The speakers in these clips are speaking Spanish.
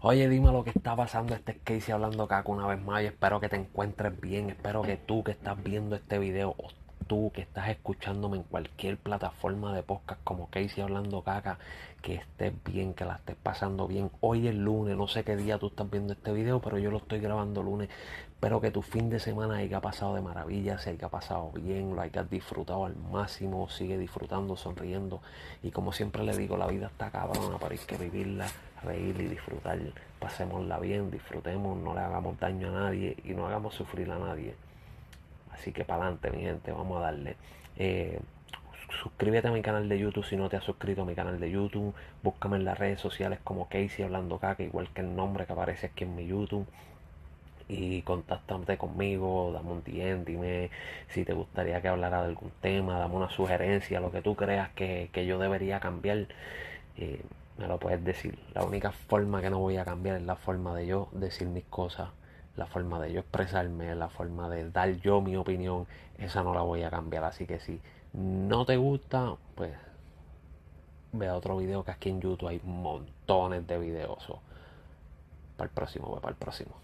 Oye, dime lo que está pasando. Este es Casey hablando caca una vez más. Y espero que te encuentres bien. Espero que tú que estás viendo este video tú que estás escuchándome en cualquier plataforma de podcast como Casey hablando caca, que estés bien, que la estés pasando bien. Hoy es lunes, no sé qué día tú estás viendo este video, pero yo lo estoy grabando lunes. Espero que tu fin de semana haya pasado de maravilla, se haya pasado bien, lo hayas disfrutado al máximo, sigue disfrutando, sonriendo. Y como siempre le digo, la vida está cabrona, pero hay que vivirla reír y disfrutar. Pasémosla bien, disfrutemos, no le hagamos daño a nadie y no hagamos sufrir a nadie. Así que para adelante, mi gente, vamos a darle. Eh, suscríbete a mi canal de YouTube si no te has suscrito a mi canal de YouTube. Búscame en las redes sociales como Casey Hablando Caca, igual que el nombre que aparece aquí en mi YouTube. Y contáctate conmigo, dame un DM, dime si te gustaría que hablara de algún tema, dame una sugerencia, lo que tú creas que, yo debería cambiar. Eh, me lo puedes decir. La única forma que no voy a cambiar es la forma de yo decir mis cosas, la forma de yo expresarme, la forma de dar yo mi opinión. Esa no la voy a cambiar. Así que si no te gusta, pues vea otro video que aquí en YouTube hay montones de videos. para el próximo, para el próximo.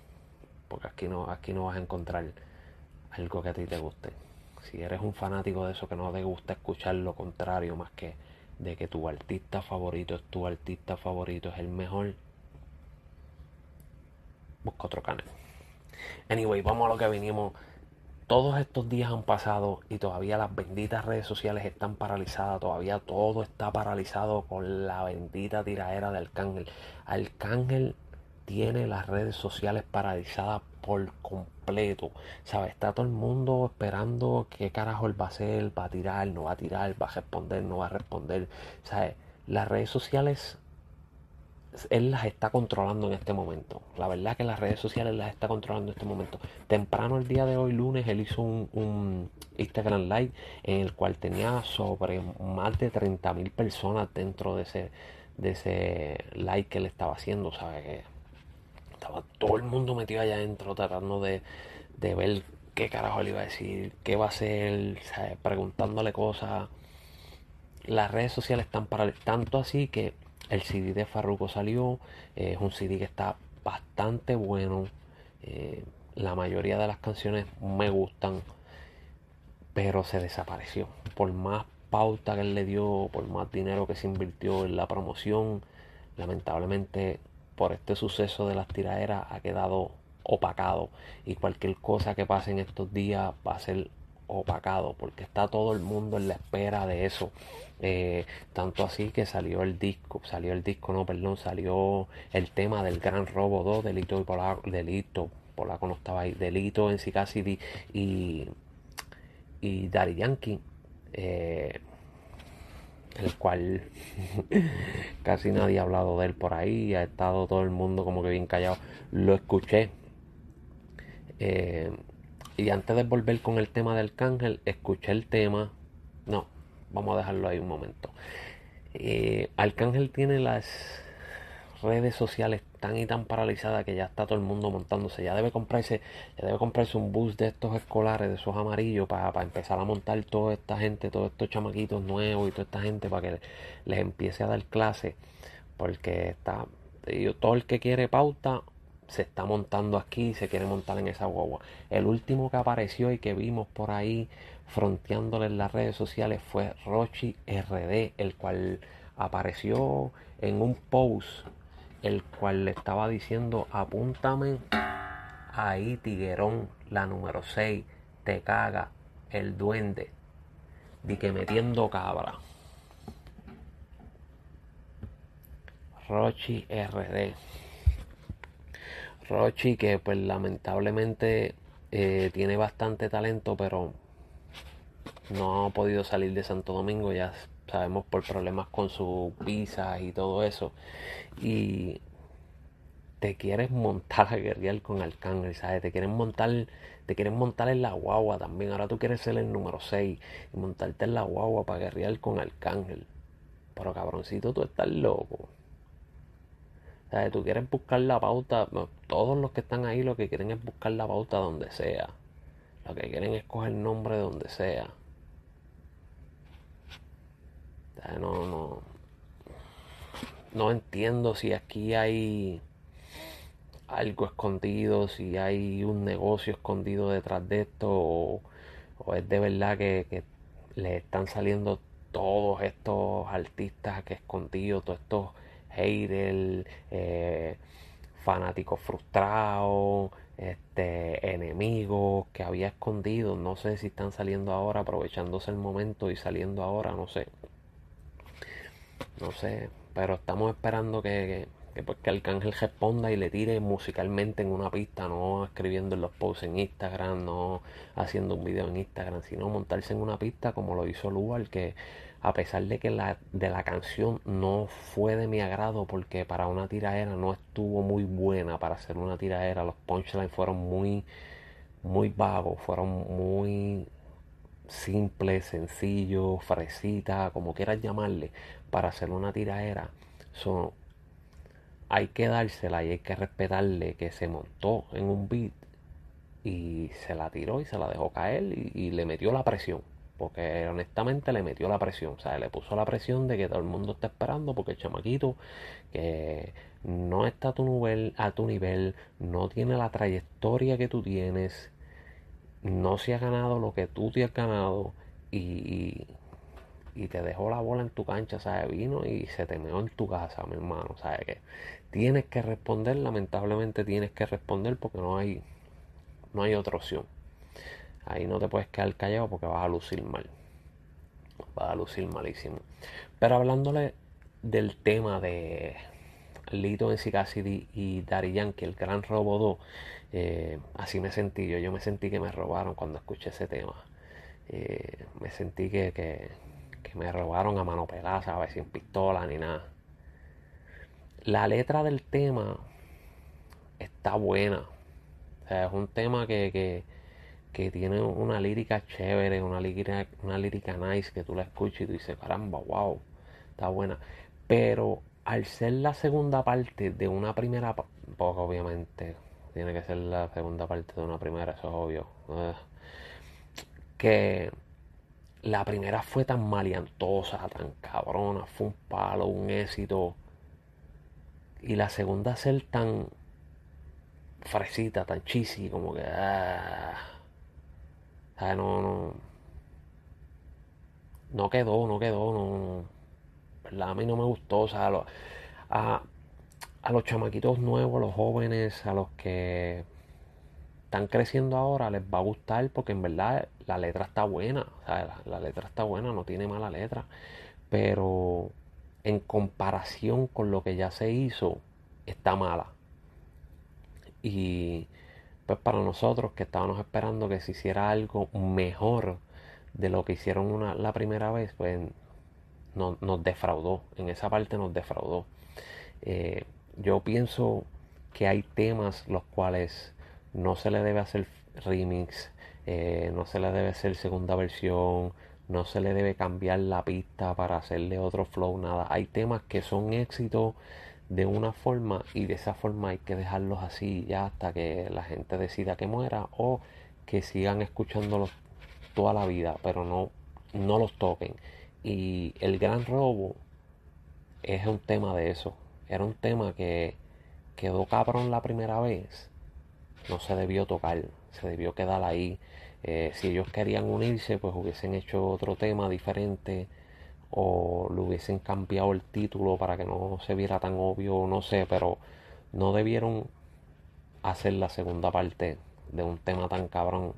Porque aquí no, aquí no vas a encontrar algo que a ti te guste. Si eres un fanático de eso que no te gusta escuchar lo contrario más que de que tu artista favorito es tu artista favorito, es el mejor, busca otro canal. Anyway, vamos a lo que vinimos. Todos estos días han pasado y todavía las benditas redes sociales están paralizadas, todavía todo está paralizado con la bendita tiraera de Arcángel. Arcángel tiene las redes sociales paralizadas por completo. ¿Sabes? Está todo el mundo esperando qué carajo él va a hacer, va a tirar, no va a tirar, va a responder, no va a responder. ¿Sabes? Las redes sociales, él las está controlando en este momento. La verdad que las redes sociales las está controlando en este momento. Temprano el día de hoy, lunes, él hizo un, Instagram Live en el cual tenía sobre más de 30.000 personas dentro de ese, de ese live que él estaba haciendo. ¿Sabes? Estaba todo el mundo metido allá adentro tratando de, ver qué carajo le iba a decir, qué va a hacer, preguntándole cosas. Las redes sociales están para tanto así que el CD de Farruko salió, es un CD que está bastante bueno. Eh, la mayoría de las canciones me gustan, pero se desapareció. Por más pauta que él le dio, por más dinero que se invirtió en la promoción, lamentablemente por este suceso de las tiraderas ha quedado opacado y cualquier cosa que pase en estos días va a ser opacado porque está todo el mundo en la espera de eso eh, tanto así que salió el disco salió el disco no perdón salió el tema del gran robo 2 delito y polaco delito polaco no estaba ahí delito en sí casi y y Daddy Yankee eh, el cual casi nadie ha hablado de él por ahí, ha estado todo el mundo como que bien callado. Lo escuché. Eh, y antes de volver con el tema del cángel, escuché el tema. No, vamos a dejarlo ahí un momento. Eh, Arcángel tiene las redes sociales tan y tan paralizada que ya está todo el mundo montándose. Ya debe comprarse, ya debe comprarse un bus de estos escolares, de esos amarillos, para, empezar a montar toda esta gente, todos estos chamaquitos nuevos y toda esta gente para que les empiece a dar clase. Porque está, todo el que quiere pauta se está montando aquí, se quiere montar en esa guagua. El último que apareció y que vimos por ahí fronteándole en las redes sociales fue Rochi RD, el cual apareció en un post el cual le estaba diciendo, apúntame ahí, tiguerón, la número 6, te caga el duende, di que metiendo cabra. Rochi RD. Rochi que pues lamentablemente eh, tiene bastante talento, pero no ha podido salir de Santo Domingo, ya sabemos por problemas con su visa y todo eso. Y te quieres montar a guerrear con Arcángel, ¿sabes? Te quieren montar, te quieren montar en la guagua también. Ahora tú quieres ser el número 6 y montarte en la guagua para guerrear con Arcángel. Pero cabroncito, tú estás loco. Tú quieres buscar la pauta. todos los que están ahí lo que quieren es buscar la pauta donde sea. Lo que quieren es coger nombre donde sea. No, no. No entiendo si aquí hay algo escondido, si hay un negocio escondido detrás de esto o, es de verdad que, que le están saliendo todos estos artistas que escondidos, todos estos haters, eh, fanáticos frustrados, este, enemigos que había escondido. No sé si están saliendo ahora, aprovechándose el momento y saliendo ahora, no sé. No sé, pero estamos esperando que, que, pues, que Arcángel responda y le tire musicalmente en una pista, no escribiendo en los posts en Instagram, no haciendo un video en Instagram, sino montarse en una pista como lo hizo Lugar, que a pesar de que la, de la canción no fue de mi agrado porque para una tiraera no estuvo muy buena para hacer una tiraera, los punchlines fueron muy, muy vagos, fueron muy simples, sencillos, fresitas, como quieras llamarle, para hacer una tiraera. son hay que dársela y hay que respetarle que se montó en un beat y se la tiró y se la dejó caer y le metió la presión porque honestamente le metió la presión, o sea, le puso la presión de que todo el mundo está esperando porque el chamaquito que no está a tu nivel, a tu nivel, no tiene la trayectoria que tú tienes, no se ha ganado lo que tú te has ganado y, y, te dejó la bola en tu cancha, ¿sabes? Vino y se te meó en tu casa, mi hermano, ¿sabes? Que tienes que responder, lamentablemente tienes que responder porque no hay, no hay otra opción. Ahí no te puedes quedar callado porque vas a lucir mal. Vas a lucir malísimo. Pero hablándole del tema de Lito en Cassidy y Daddy Yankee, el gran robo 2, eh, así me sentí yo. Yo me sentí que me robaron cuando escuché ese tema. Eh, me sentí que, que, me robaron a mano pelada, ¿sabes? Sin pistola ni nada. La letra del tema está buena. O sea, es un tema que, que tiene una lírica chévere, una lírica, una lírica nice que tú la escuchas y tú dices, caramba, wow, está buena. Pero al ser la segunda parte de una primera, porque obviamente tiene que ser la segunda parte de una primera, eso es obvio. Que la primera fue tan maleantosa, tan cabrona, fue un palo, un éxito. Y la segunda ser tan fresita, tan cheesy, como que... Ah, no, no. No quedó, no quedó, no. A mí no me gustó. O sea, a, los chamaquitos nuevos, a los jóvenes, a los que están creciendo ahora, les va a gustar porque en verdad la letra está buena. La letra está buena, no tiene mala letra. Pero en comparación con lo que ya se hizo, está mala. Y pues para nosotros que estábamos esperando que se hiciera algo mejor de lo que hicieron una, la primera vez, pues nos defraudó, en esa parte nos defraudó. Eh, yo pienso que hay temas los cuales no se le debe hacer remix, eh, no se le debe hacer segunda versión, no se le debe cambiar la pista para hacerle otro flow, nada. Hay temas que son éxitos de una forma y de esa forma hay que dejarlos así ya hasta que la gente decida que muera o que sigan escuchándolos toda la vida, pero no, no los toquen. Y el gran robo es un tema de eso. Era un tema que quedó cabrón la primera vez. No se debió tocar, se debió quedar ahí. Eh, si ellos querían unirse, pues hubiesen hecho otro tema diferente o le hubiesen cambiado el título para que no se viera tan obvio, no sé, pero no debieron hacer la segunda parte de un tema tan cabrón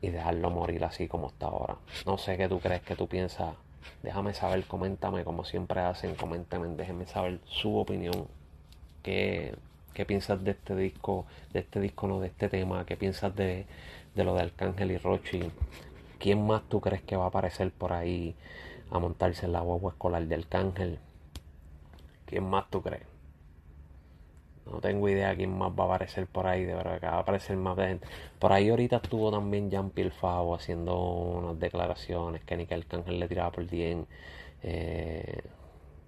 y dejarlo morir así como está ahora. No sé qué tú crees, qué tú piensas. Déjame saber, coméntame como siempre hacen, coméntame, déjenme saber su opinión. ¿Qué, qué piensas de este disco, de este disco no, de este tema? ¿Qué piensas de, de lo de Arcángel y Rochi? ¿Quién más tú crees que va a aparecer por ahí? A montarse en la guagua escolar del Cángel. ¿Quién más tú crees? No tengo idea quién más va a aparecer por ahí, de verdad que va a aparecer más gente. Por ahí ahorita estuvo también Jean Pierre Favo haciendo unas declaraciones que ni que el cángel le tiraba por 10. Eh,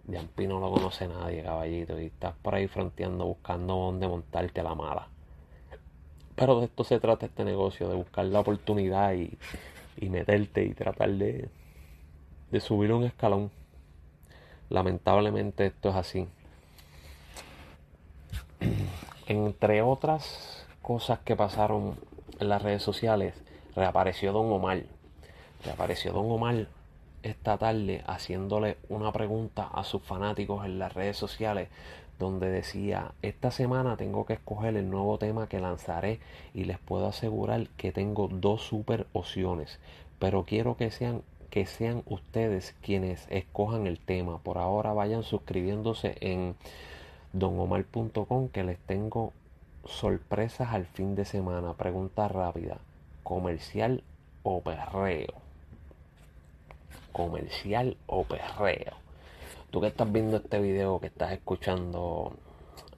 Jean no lo conoce nadie, caballito, y estás por ahí fronteando buscando dónde montarte la mala. Pero de esto se trata este negocio, de buscar la oportunidad y, y meterte y tratar de, de subir un escalón. Lamentablemente esto es así. Entre otras cosas que pasaron en las redes sociales, reapareció Don Omar. Reapareció Don Omar esta tarde haciéndole una pregunta a sus fanáticos en las redes sociales donde decía, esta semana tengo que escoger el nuevo tema que lanzaré y les puedo asegurar que tengo dos super opciones, pero quiero que sean que sean ustedes quienes escojan el tema. Por ahora vayan suscribiéndose en donomar.com que les tengo sorpresas al fin de semana. Pregunta rápida. ¿Comercial o perreo? ¿Comercial o perreo? Tú que estás viendo este video, que estás escuchando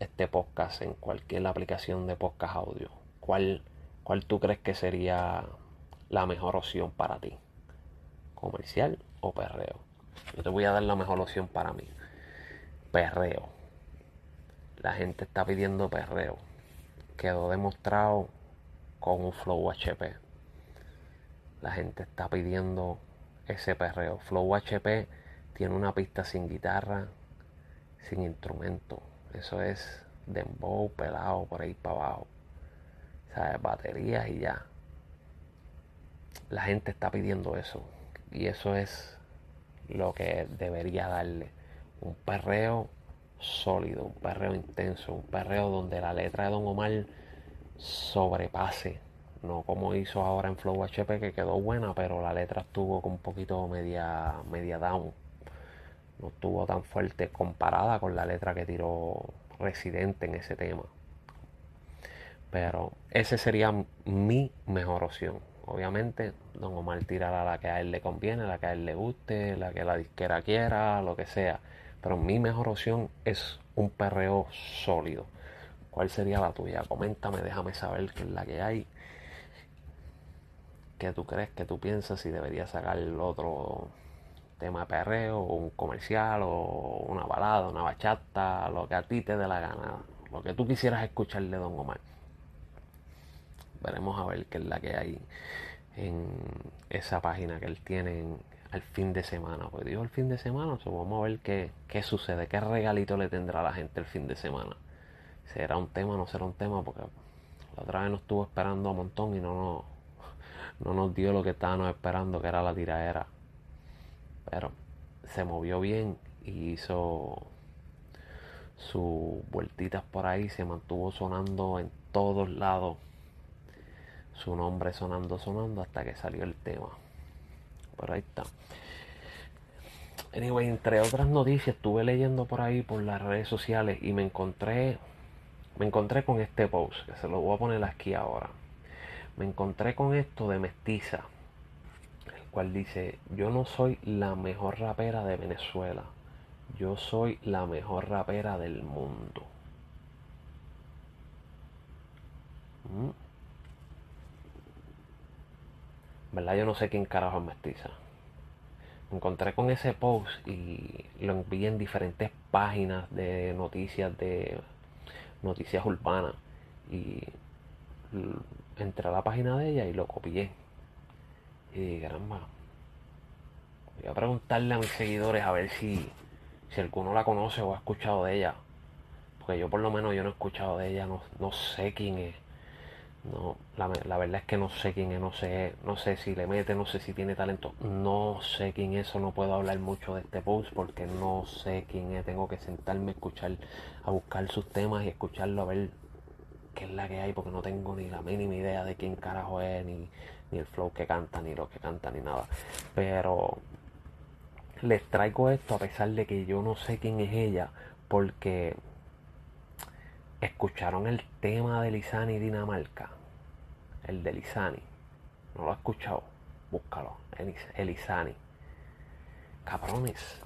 este podcast en cualquier aplicación de podcast audio, ¿cuál, cuál tú crees que sería la mejor opción para ti? ¿Comercial o perreo? Yo te voy a dar la mejor opción para mí. Perreo. La gente está pidiendo perreo. Quedó demostrado con un Flow HP. La gente está pidiendo ese perreo. Flow HP tiene una pista sin guitarra, sin instrumento. Eso es dembow, pelado, por ahí para abajo. ¿Sabes? Baterías y ya. La gente está pidiendo eso. Y eso es lo que debería darle. Un perreo sólido, un perreo intenso, un perreo donde la letra de Don Omar sobrepase. No como hizo ahora en Flow HP que quedó buena, pero la letra estuvo con un poquito media, media down no estuvo tan fuerte comparada con la letra que tiró Residente en ese tema. Pero ese sería mi mejor opción. Obviamente, Don Omar tirará la que a él le conviene, la que a él le guste, la que la disquera quiera, lo que sea. Pero mi mejor opción es un perreo sólido. ¿Cuál sería la tuya? Coméntame, déjame saber qué es la que hay. ¿Qué tú crees? ¿Qué tú piensas? Si debería sacar el otro tema perreo, un comercial, o una balada, una bachata, lo que a ti te dé la gana, lo que tú quisieras escuchar de Don Omar. Veremos a ver qué es la que hay en esa página que él tiene al fin de semana. Pues digo el fin de semana, vamos a ver qué, qué sucede, qué regalito le tendrá a la gente el fin de semana. ¿Será un tema o no será un tema? Porque la otra vez nos estuvo esperando un montón y no nos, no nos dio lo que estábamos esperando, que era la tiradera pero se movió bien y hizo sus vueltitas por ahí, se mantuvo sonando en todos lados. Su nombre sonando, sonando hasta que salió el tema. Pero ahí está. Anyway, entre otras noticias, estuve leyendo por ahí por las redes sociales y me encontré me encontré con este post, que se lo voy a poner aquí ahora. Me encontré con esto de mestiza cual dice, yo no soy la mejor rapera de Venezuela, yo soy la mejor rapera del mundo. ¿Mm? ¿Verdad? Yo no sé quién carajo es mestiza. Me encontré con ese post y lo envié en diferentes páginas de noticias de noticias urbanas y entré a la página de ella y lo copié y caramba. Voy a preguntarle a mis seguidores a ver si, si alguno la conoce o ha escuchado de ella. Porque yo por lo menos yo no he escuchado de ella, no, no sé quién es. No, la, la, verdad es que no sé quién es, no sé, no sé si le mete, no sé si tiene talento, no sé quién es, no puedo hablar mucho de este post porque no sé quién es, tengo que sentarme a escuchar, a buscar sus temas y escucharlo a ver qué es la que hay, porque no tengo ni la mínima idea de quién carajo es, ni, ni el flow que canta, ni lo que canta, ni nada. Pero les traigo esto a pesar de que yo no sé quién es ella, porque escucharon el tema de Lizani Dinamarca, el de Lizani. No lo ha escuchado, búscalo, Elizani. Cabrones,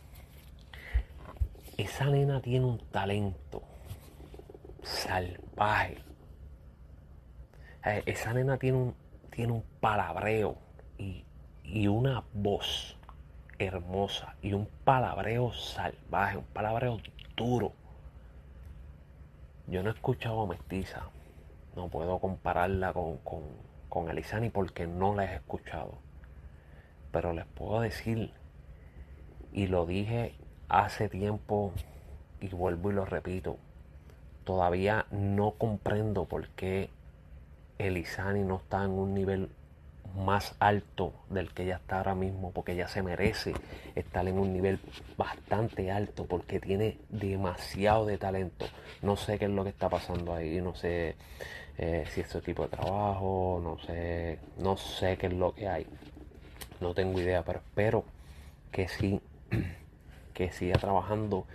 esa nena tiene un talento salvaje. Eh, esa nena tiene un, tiene un palabreo y, una voz hermosa y un palabreo salvaje, un palabreo duro. Yo no he escuchado a Mestiza, no puedo compararla con, con, con porque no la he escuchado. Pero les puedo decir, y lo dije hace tiempo y vuelvo y lo repito, todavía no comprendo por qué Elizani no está en un nivel más alto del que ella está ahora mismo, porque ella se merece estar en un nivel bastante alto, porque tiene demasiado de talento. No sé qué es lo que está pasando ahí, no sé eh, si es tipo de trabajo, no sé, no sé qué es lo que hay. No tengo idea, pero espero que sí, que siga trabajando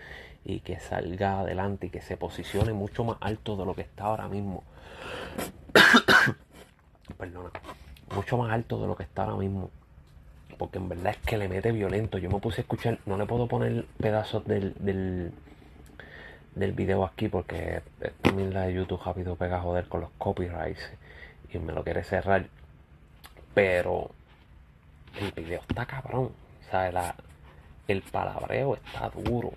y que salga adelante y que se posicione mucho más alto de lo que está ahora mismo. Perdona, mucho más alto de lo que está ahora mismo. Porque en verdad es que le mete violento. Yo me puse a escuchar, no le puedo poner pedazos del, del, del video aquí porque también la de YouTube rápido pega a joder con los copyrights y me lo quiere cerrar. Pero el video está cabrón. Sea, la, el palabreo está duro.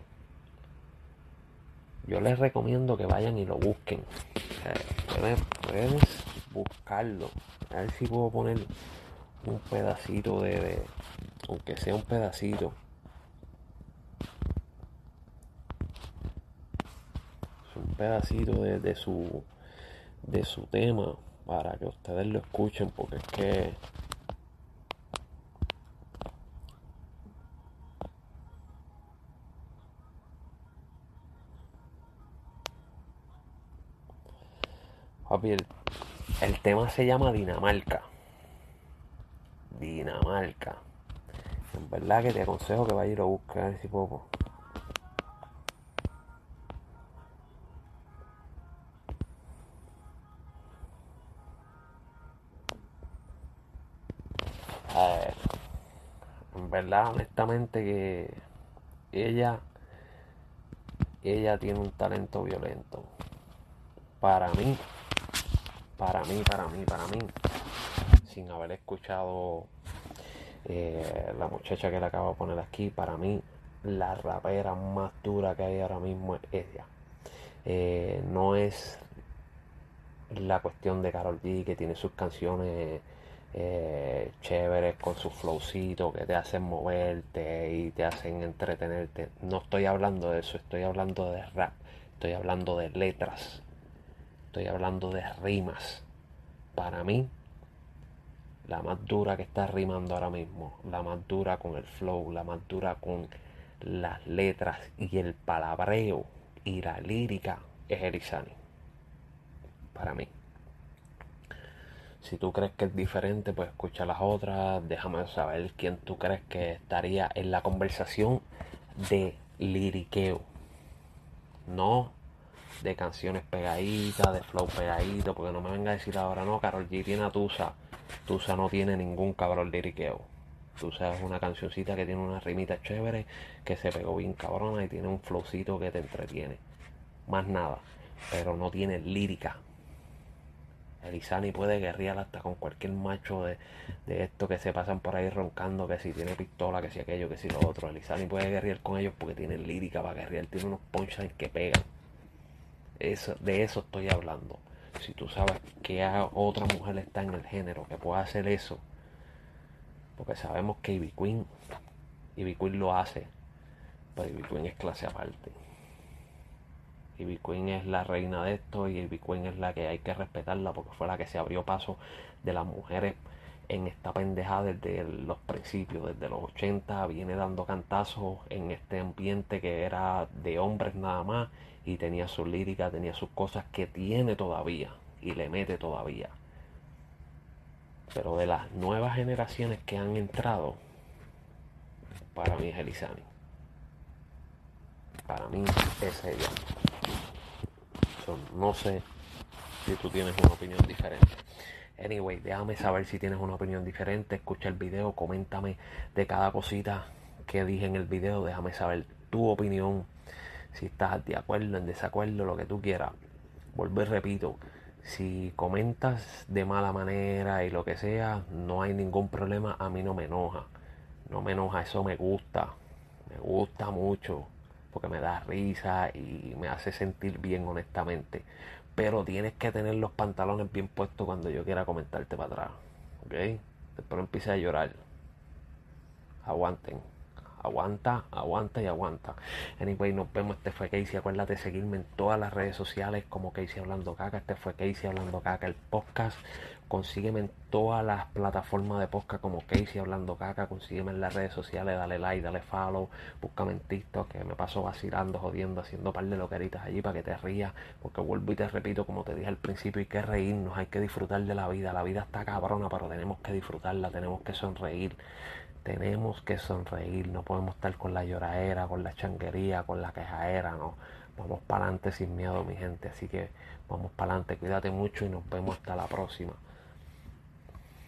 Yo les recomiendo que vayan y lo busquen. puedes, buscarlo. A ver si puedo poner un pedacito de, aunque sea un pedacito. Un pedacito de, de su de su tema para que ustedes lo escuchen porque es que el, tema se llama Dinamarca. Dinamarca. En verdad que te aconsejo que vayas a ir a buscar ese poco. Verdad, honestamente que ella, ella tiene un talento violento. Para mí, para mí, para mí, para mí, sin haber escuchado eh, la muchacha que le acabo de poner aquí, para mí la rapera más dura que hay ahora mismo es ella. Eh, no es la cuestión de Carol G que tiene sus canciones eh, chéveres con su flowcito que te hacen moverte y te hacen entretenerte. No estoy hablando de eso, estoy hablando de rap, estoy hablando de letras, Estoy hablando de rimas. Para mí, la más dura que está rimando ahora mismo, la más dura con el flow, la más dura con las letras y el palabreo y la lírica es Erizani. Para mí. Si tú crees que es diferente, pues escucha las otras. Déjame saber quién tú crees que estaría en la conversación de liriqueo. No de canciones pegaditas, de flow pegadito, porque no me venga a decir ahora, no, Carol G tiene a Tusa. Tusa no tiene ningún cabrón liriqueo. Tusa es una cancioncita que tiene una rimita chévere, que se pegó bien cabrona y tiene un flowcito que te entretiene. Más nada, pero no tiene lírica. Elizani puede guerrear hasta con cualquier macho de, de esto que se pasan por ahí roncando, que si tiene pistola, que si aquello, que si lo otro. Elizani puede guerrear con ellos porque tiene lírica para guerrear, tiene unos punchlines que pegan. Eso, de eso estoy hablando. Si tú sabes que otra mujer está en el género que pueda hacer eso, porque sabemos que Ivy Queen, Queen lo hace, pero Ivy Queen es clase aparte. Ivy Queen es la reina de esto y Queen es la que hay que respetarla porque fue la que se abrió paso de las mujeres en esta pendejada desde los principios, desde los 80, viene dando cantazos en este ambiente que era de hombres nada más y tenía su lírica, tenía sus cosas que tiene todavía y le mete todavía. Pero de las nuevas generaciones que han entrado, para mí es Elizani. Para mí es ella. No sé si tú tienes una opinión diferente. Anyway, déjame saber si tienes una opinión diferente. Escucha el video, coméntame de cada cosita que dije en el video. Déjame saber tu opinión si estás de acuerdo, en desacuerdo, lo que tú quieras. Vuelvo y repito, si comentas de mala manera y lo que sea, no hay ningún problema, a mí no me enoja. No me enoja, eso me gusta. Me gusta mucho porque me da risa y me hace sentir bien honestamente. Pero tienes que tener los pantalones bien puestos cuando yo quiera comentarte para atrás. ¿Ok? Después empiece a llorar. Aguanten, aguanta, aguanta y aguanta. Anyway, nos vemos. Este fue Casey. Acuérdate de seguirme en todas las redes sociales como Casey Hablando Caca. Este fue Casey Hablando Caca, el podcast. Consígueme en todas las plataformas de podcast como Casey Hablando Caca. Consígueme en las redes sociales. Dale like, dale follow. Búscame en TikTok que me paso vacilando, jodiendo, haciendo un par de loqueritas allí para que te rías. Porque vuelvo y te repito, como te dije al principio, hay que reírnos, hay que disfrutar de la vida. La vida está cabrona, pero tenemos que disfrutarla, tenemos que sonreír. Tenemos que sonreír, no podemos estar con la lloradera, con la changuería, con la quejaera, no. Vamos para adelante sin miedo, mi gente. Así que vamos para adelante, cuídate mucho y nos vemos hasta la próxima.